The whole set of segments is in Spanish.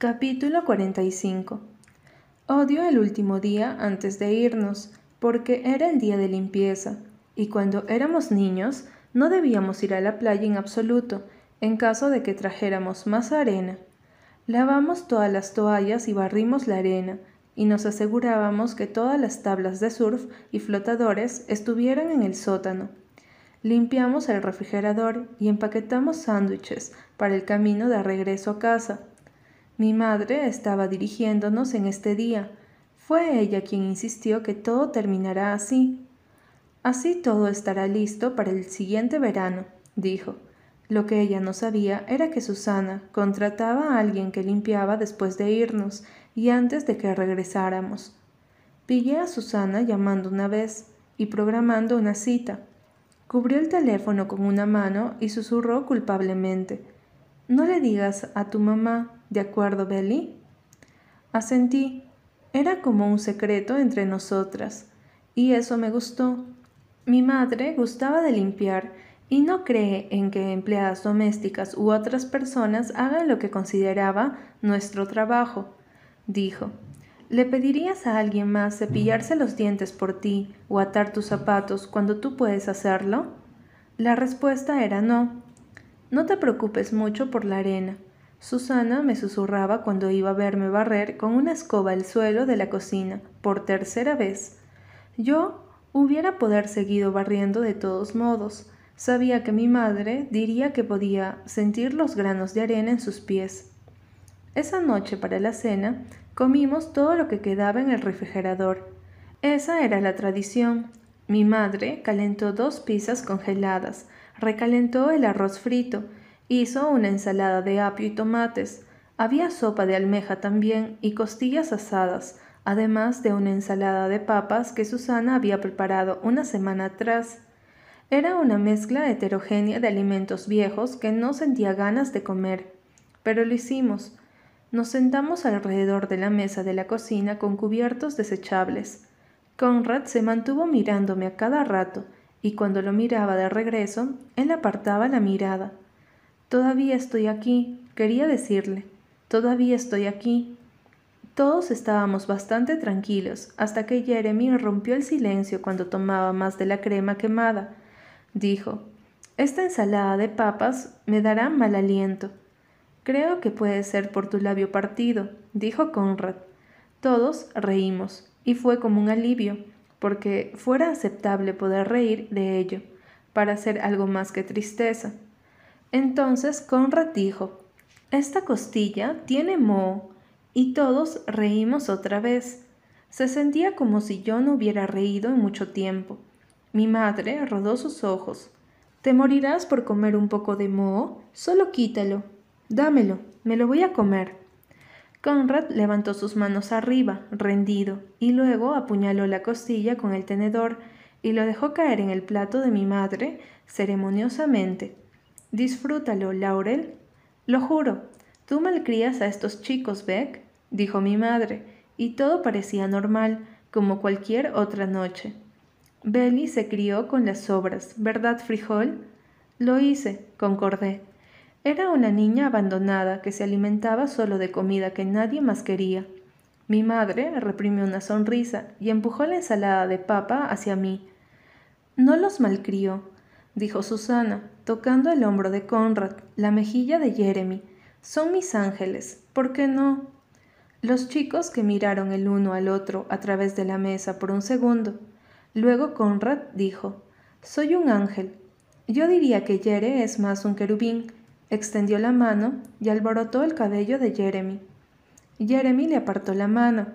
Capítulo 45 Odio el último día antes de irnos, porque era el día de limpieza, y cuando éramos niños no debíamos ir a la playa en absoluto, en caso de que trajéramos más arena. Lavamos todas las toallas y barrimos la arena, y nos asegurábamos que todas las tablas de surf y flotadores estuvieran en el sótano. Limpiamos el refrigerador y empaquetamos sándwiches para el camino de regreso a casa. Mi madre estaba dirigiéndonos en este día. Fue ella quien insistió que todo terminará así. Así todo estará listo para el siguiente verano, dijo. Lo que ella no sabía era que Susana contrataba a alguien que limpiaba después de irnos y antes de que regresáramos. Pillé a Susana llamando una vez y programando una cita. Cubrió el teléfono con una mano y susurró culpablemente. No le digas a tu mamá, ¿De acuerdo, Belly? Asentí. Era como un secreto entre nosotras, y eso me gustó. Mi madre gustaba de limpiar y no cree en que empleadas domésticas u otras personas hagan lo que consideraba nuestro trabajo, dijo. ¿Le pedirías a alguien más cepillarse los dientes por ti o atar tus zapatos cuando tú puedes hacerlo? La respuesta era no. No te preocupes mucho por la arena. Susana me susurraba cuando iba a verme barrer con una escoba el suelo de la cocina, por tercera vez. Yo hubiera poder seguido barriendo de todos modos. Sabía que mi madre diría que podía sentir los granos de arena en sus pies. Esa noche para la cena comimos todo lo que quedaba en el refrigerador. Esa era la tradición. Mi madre calentó dos pizzas congeladas, recalentó el arroz frito, Hizo una ensalada de apio y tomates. Había sopa de almeja también y costillas asadas, además de una ensalada de papas que Susana había preparado una semana atrás. Era una mezcla heterogénea de alimentos viejos que no sentía ganas de comer. Pero lo hicimos. Nos sentamos alrededor de la mesa de la cocina con cubiertos desechables. Conrad se mantuvo mirándome a cada rato, y cuando lo miraba de regreso, él apartaba la mirada. Todavía estoy aquí, quería decirle. Todavía estoy aquí. Todos estábamos bastante tranquilos hasta que Jeremy rompió el silencio cuando tomaba más de la crema quemada. Dijo, Esta ensalada de papas me dará mal aliento. Creo que puede ser por tu labio partido, dijo Conrad. Todos reímos, y fue como un alivio, porque fuera aceptable poder reír de ello, para ser algo más que tristeza. Entonces Conrad dijo, Esta costilla tiene moho, y todos reímos otra vez. Se sentía como si yo no hubiera reído en mucho tiempo. Mi madre rodó sus ojos. ¿Te morirás por comer un poco de moho? Solo quítalo. Dámelo, me lo voy a comer. Conrad levantó sus manos arriba, rendido, y luego apuñaló la costilla con el tenedor y lo dejó caer en el plato de mi madre ceremoniosamente. Disfrútalo, Laurel. Lo juro. Tú malcrías a estos chicos, Beck, dijo mi madre, y todo parecía normal, como cualquier otra noche. Belly se crió con las sobras, ¿verdad, frijol? Lo hice, concordé. Era una niña abandonada que se alimentaba solo de comida que nadie más quería. Mi madre reprimió una sonrisa y empujó la ensalada de papa hacia mí. No los malcrió, dijo Susana, tocando el hombro de Conrad, la mejilla de Jeremy. Son mis ángeles, ¿por qué no? Los chicos que miraron el uno al otro a través de la mesa por un segundo. Luego Conrad dijo, Soy un ángel. Yo diría que Jere es más un querubín. Extendió la mano y alborotó el cabello de Jeremy. Jeremy le apartó la mano.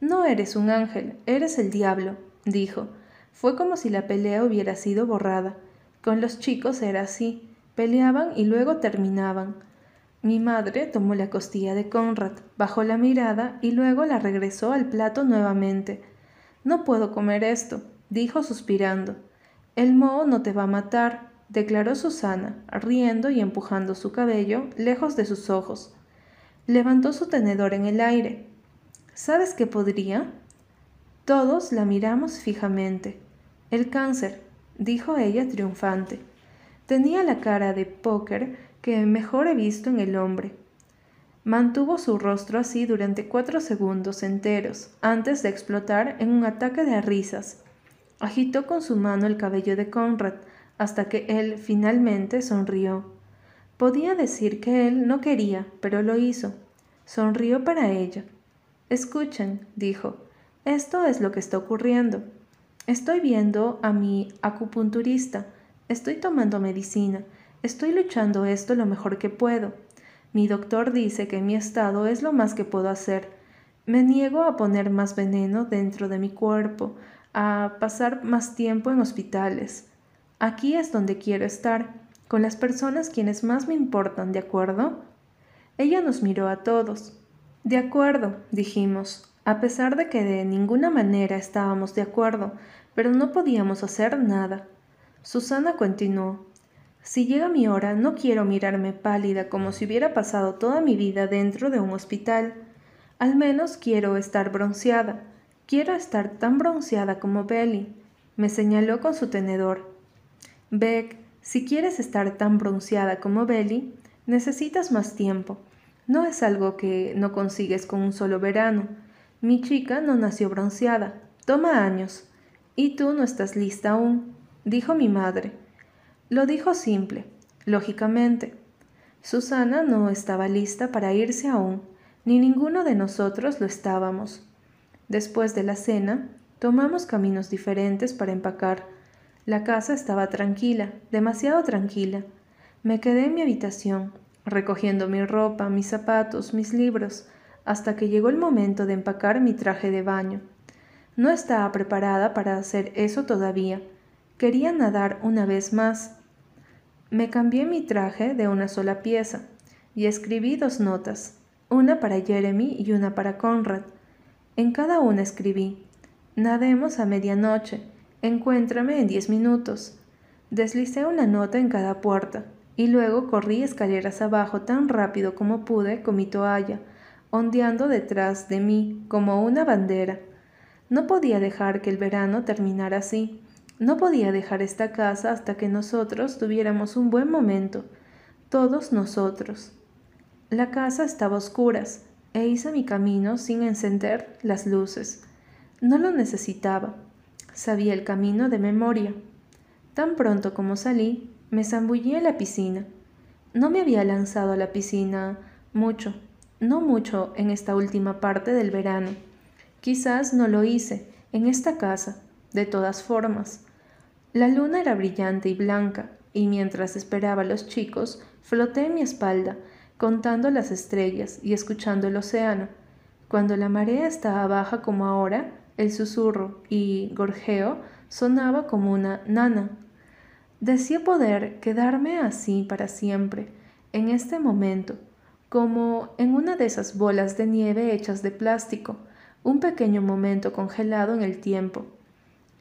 No eres un ángel, eres el diablo, dijo. Fue como si la pelea hubiera sido borrada. Con los chicos era así, peleaban y luego terminaban. Mi madre tomó la costilla de Conrad, bajó la mirada y luego la regresó al plato nuevamente. No puedo comer esto, dijo suspirando. El moho no te va a matar, declaró Susana, riendo y empujando su cabello lejos de sus ojos. Levantó su tenedor en el aire. ¿Sabes qué podría? Todos la miramos fijamente. El cáncer, dijo ella triunfante. Tenía la cara de póker que mejor he visto en el hombre. Mantuvo su rostro así durante cuatro segundos enteros, antes de explotar en un ataque de risas. Agitó con su mano el cabello de Conrad, hasta que él finalmente sonrió. Podía decir que él no quería, pero lo hizo. Sonrió para ella. Escuchen, dijo, esto es lo que está ocurriendo. Estoy viendo a mi acupunturista, estoy tomando medicina, estoy luchando esto lo mejor que puedo. Mi doctor dice que mi estado es lo más que puedo hacer. Me niego a poner más veneno dentro de mi cuerpo, a pasar más tiempo en hospitales. Aquí es donde quiero estar, con las personas quienes más me importan, ¿de acuerdo? Ella nos miró a todos. De acuerdo, dijimos, a pesar de que de ninguna manera estábamos de acuerdo, pero no podíamos hacer nada. Susana continuó. Si llega mi hora, no quiero mirarme pálida como si hubiera pasado toda mi vida dentro de un hospital. Al menos quiero estar bronceada. Quiero estar tan bronceada como Belly. Me señaló con su tenedor. Beck, si quieres estar tan bronceada como Belly, necesitas más tiempo. No es algo que no consigues con un solo verano. Mi chica no nació bronceada. Toma años. Y tú no estás lista aún, dijo mi madre. Lo dijo simple, lógicamente. Susana no estaba lista para irse aún, ni ninguno de nosotros lo estábamos. Después de la cena, tomamos caminos diferentes para empacar. La casa estaba tranquila, demasiado tranquila. Me quedé en mi habitación, recogiendo mi ropa, mis zapatos, mis libros, hasta que llegó el momento de empacar mi traje de baño. No estaba preparada para hacer eso todavía. Quería nadar una vez más, me cambié mi traje de una sola pieza y escribí dos notas, una para Jeremy y una para Conrad. En cada una escribí, nademos a medianoche, encuéntrame en diez minutos. Deslicé una nota en cada puerta y luego corrí escaleras abajo tan rápido como pude con mi toalla, ondeando detrás de mí como una bandera. No podía dejar que el verano terminara así no podía dejar esta casa hasta que nosotros tuviéramos un buen momento, todos nosotros. La casa estaba a oscuras e hice mi camino sin encender las luces. No lo necesitaba. Sabía el camino de memoria. Tan pronto como salí, me zambullí en la piscina. No me había lanzado a la piscina mucho, no mucho en esta última parte del verano. Quizás no lo hice en esta casa, de todas formas. La luna era brillante y blanca, y mientras esperaba a los chicos, floté en mi espalda, contando las estrellas y escuchando el océano. Cuando la marea estaba baja como ahora, el susurro y gorjeo sonaba como una nana. Decía poder quedarme así para siempre, en este momento, como en una de esas bolas de nieve hechas de plástico, un pequeño momento congelado en el tiempo.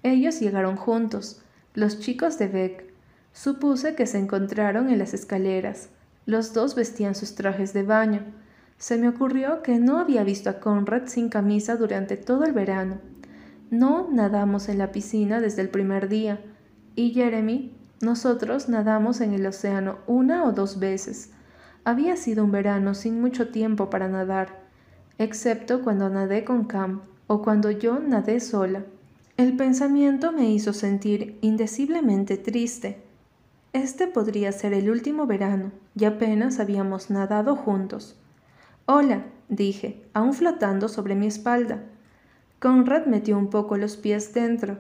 Ellos llegaron juntos, los chicos de Beck. Supuse que se encontraron en las escaleras. Los dos vestían sus trajes de baño. Se me ocurrió que no había visto a Conrad sin camisa durante todo el verano. No nadamos en la piscina desde el primer día. Y Jeremy, nosotros nadamos en el océano una o dos veces. Había sido un verano sin mucho tiempo para nadar, excepto cuando nadé con Cam o cuando yo nadé sola. El pensamiento me hizo sentir indeciblemente triste. Este podría ser el último verano, y apenas habíamos nadado juntos. Hola, dije, aún flotando sobre mi espalda. Conrad metió un poco los pies dentro.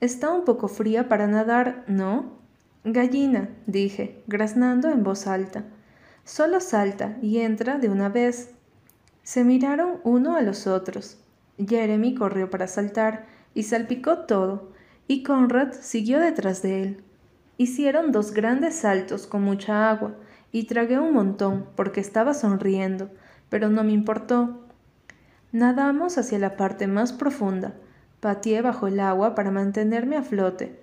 Está un poco fría para nadar, ¿no? Gallina, dije, graznando en voz alta. Solo salta y entra de una vez. Se miraron uno a los otros. Jeremy corrió para saltar, y salpicó todo, y Conrad siguió detrás de él. Hicieron dos grandes saltos con mucha agua, y tragué un montón porque estaba sonriendo, pero no me importó. Nadamos hacia la parte más profunda. Pateé bajo el agua para mantenerme a flote.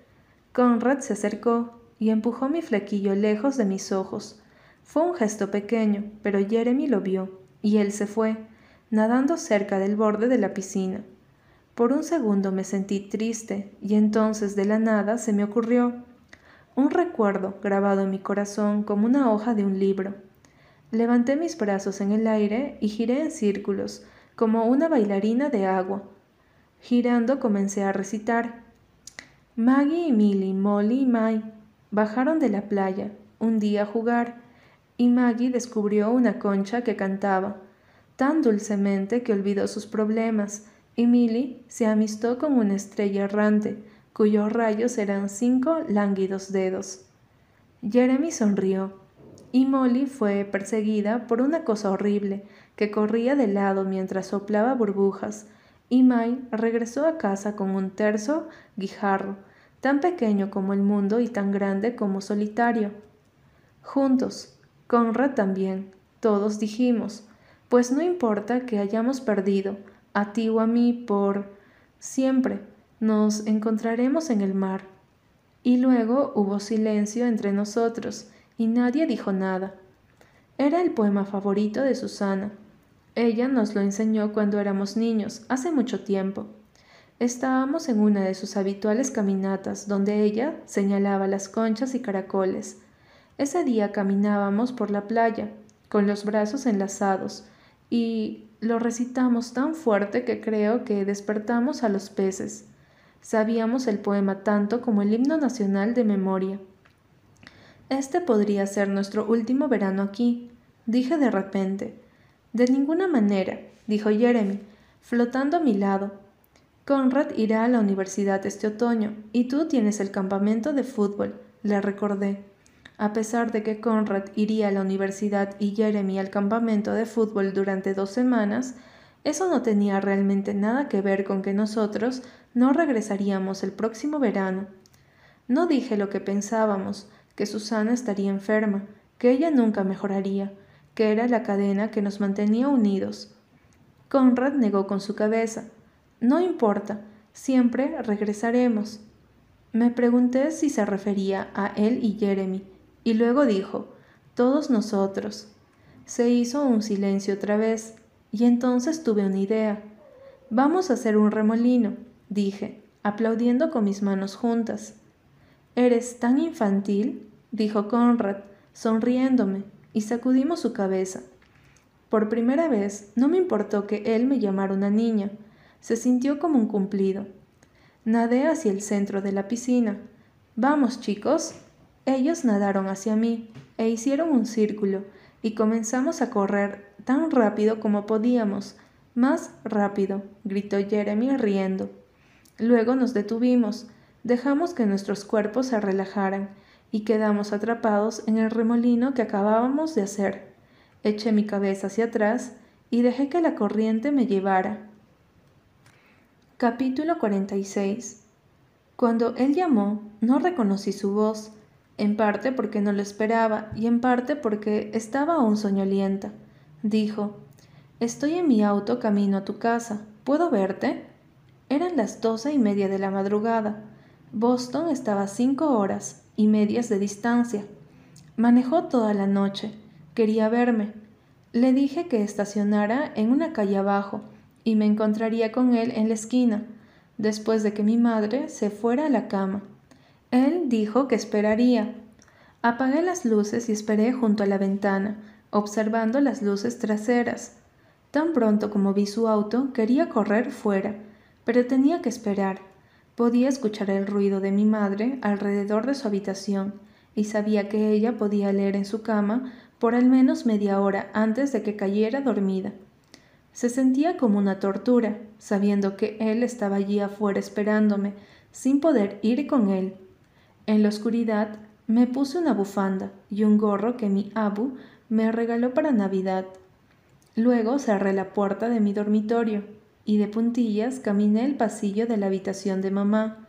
Conrad se acercó y empujó mi flequillo lejos de mis ojos. Fue un gesto pequeño, pero Jeremy lo vio, y él se fue, nadando cerca del borde de la piscina. Por un segundo me sentí triste y entonces de la nada se me ocurrió un recuerdo grabado en mi corazón como una hoja de un libro. Levanté mis brazos en el aire y giré en círculos, como una bailarina de agua. Girando comencé a recitar. Maggie y Millie, Molly y Mai bajaron de la playa un día a jugar y Maggie descubrió una concha que cantaba tan dulcemente que olvidó sus problemas y Millie se amistó con una estrella errante cuyos rayos eran cinco lánguidos dedos. Jeremy sonrió, y Molly fue perseguida por una cosa horrible que corría de lado mientras soplaba burbujas, y May regresó a casa con un terzo guijarro, tan pequeño como el mundo y tan grande como solitario. Juntos, Conrad también, todos dijimos, pues no importa que hayamos perdido, a ti o a mí, por siempre, nos encontraremos en el mar. Y luego hubo silencio entre nosotros, y nadie dijo nada. Era el poema favorito de Susana. Ella nos lo enseñó cuando éramos niños, hace mucho tiempo. Estábamos en una de sus habituales caminatas, donde ella señalaba las conchas y caracoles. Ese día caminábamos por la playa, con los brazos enlazados, y lo recitamos tan fuerte que creo que despertamos a los peces. Sabíamos el poema tanto como el himno nacional de memoria. Este podría ser nuestro último verano aquí, dije de repente. De ninguna manera, dijo Jeremy, flotando a mi lado. Conrad irá a la universidad este otoño y tú tienes el campamento de fútbol, le recordé. A pesar de que Conrad iría a la universidad y Jeremy al campamento de fútbol durante dos semanas, eso no tenía realmente nada que ver con que nosotros no regresaríamos el próximo verano. No dije lo que pensábamos, que Susana estaría enferma, que ella nunca mejoraría, que era la cadena que nos mantenía unidos. Conrad negó con su cabeza. No importa, siempre regresaremos. Me pregunté si se refería a él y Jeremy, y luego dijo, todos nosotros. Se hizo un silencio otra vez, y entonces tuve una idea. Vamos a hacer un remolino dije, aplaudiendo con mis manos juntas. Eres tan infantil, dijo Conrad, sonriéndome, y sacudimos su cabeza. Por primera vez no me importó que él me llamara una niña, se sintió como un cumplido. Nadé hacia el centro de la piscina. Vamos, chicos. Ellos nadaron hacia mí e hicieron un círculo, y comenzamos a correr tan rápido como podíamos. Más rápido, gritó Jeremy riendo. Luego nos detuvimos, dejamos que nuestros cuerpos se relajaran y quedamos atrapados en el remolino que acabábamos de hacer. Eché mi cabeza hacia atrás y dejé que la corriente me llevara. Capítulo 46 Cuando él llamó, no reconocí su voz, en parte porque no lo esperaba y en parte porque estaba aún soñolienta. Dijo, Estoy en mi auto camino a tu casa. ¿Puedo verte? Eran las doce y media de la madrugada. Boston estaba cinco horas y medias de distancia. Manejó toda la noche. Quería verme. Le dije que estacionara en una calle abajo y me encontraría con él en la esquina, después de que mi madre se fuera a la cama. Él dijo que esperaría. Apagué las luces y esperé junto a la ventana, observando las luces traseras. Tan pronto como vi su auto, quería correr fuera pero tenía que esperar. Podía escuchar el ruido de mi madre alrededor de su habitación y sabía que ella podía leer en su cama por al menos media hora antes de que cayera dormida. Se sentía como una tortura, sabiendo que él estaba allí afuera esperándome, sin poder ir con él. En la oscuridad me puse una bufanda y un gorro que mi abu me regaló para Navidad. Luego cerré la puerta de mi dormitorio y de puntillas caminé el pasillo de la habitación de mamá.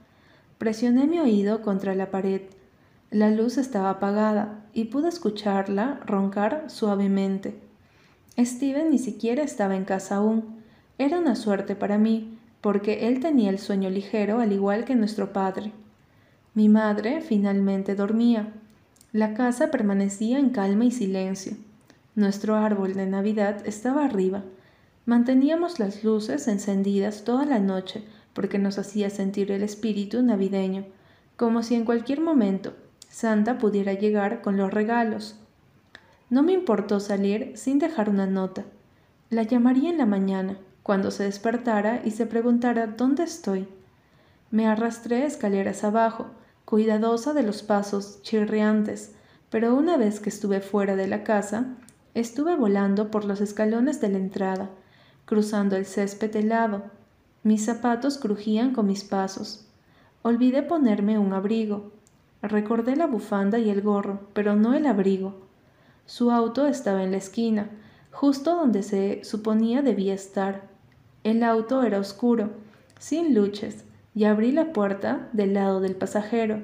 Presioné mi oído contra la pared. La luz estaba apagada y pude escucharla roncar suavemente. Steven ni siquiera estaba en casa aún. Era una suerte para mí, porque él tenía el sueño ligero al igual que nuestro padre. Mi madre finalmente dormía. La casa permanecía en calma y silencio. Nuestro árbol de Navidad estaba arriba, Manteníamos las luces encendidas toda la noche porque nos hacía sentir el espíritu navideño, como si en cualquier momento Santa pudiera llegar con los regalos. No me importó salir sin dejar una nota. La llamaría en la mañana, cuando se despertara y se preguntara dónde estoy. Me arrastré escaleras abajo, cuidadosa de los pasos chirriantes, pero una vez que estuve fuera de la casa, estuve volando por los escalones de la entrada, cruzando el césped helado. Mis zapatos crujían con mis pasos. Olvidé ponerme un abrigo. Recordé la bufanda y el gorro, pero no el abrigo. Su auto estaba en la esquina, justo donde se suponía debía estar. El auto era oscuro, sin luces, y abrí la puerta del lado del pasajero,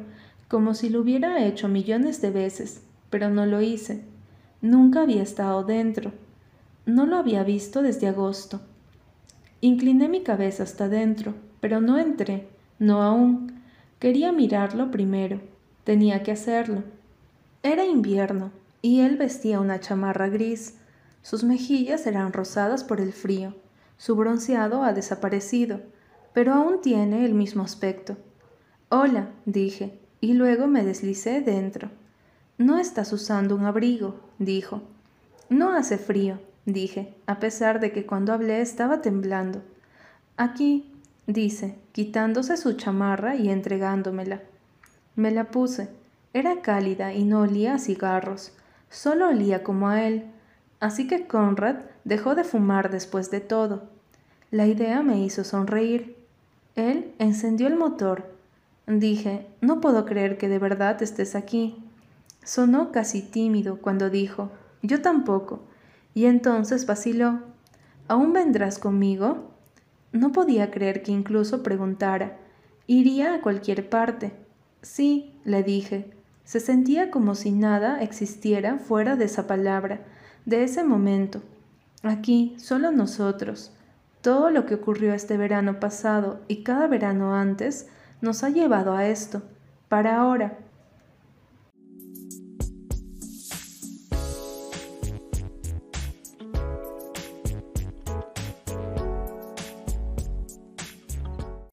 como si lo hubiera hecho millones de veces, pero no lo hice. Nunca había estado dentro. No lo había visto desde agosto. Incliné mi cabeza hasta dentro, pero no entré, no aún. Quería mirarlo primero. Tenía que hacerlo. Era invierno, y él vestía una chamarra gris. Sus mejillas eran rosadas por el frío. Su bronceado ha desaparecido, pero aún tiene el mismo aspecto. Hola, dije, y luego me deslicé dentro. No estás usando un abrigo, dijo. No hace frío, dije, a pesar de que cuando hablé estaba temblando. Aquí, dice, quitándose su chamarra y entregándomela. Me la puse. Era cálida y no olía a cigarros, solo olía como a él. Así que Conrad dejó de fumar después de todo. La idea me hizo sonreír. Él encendió el motor. Dije, no puedo creer que de verdad estés aquí. Sonó casi tímido cuando dijo, yo tampoco. Y entonces vaciló. ¿Aún vendrás conmigo? No podía creer que incluso preguntara. Iría a cualquier parte. Sí, le dije. Se sentía como si nada existiera fuera de esa palabra, de ese momento. Aquí, solo nosotros. Todo lo que ocurrió este verano pasado y cada verano antes nos ha llevado a esto, para ahora,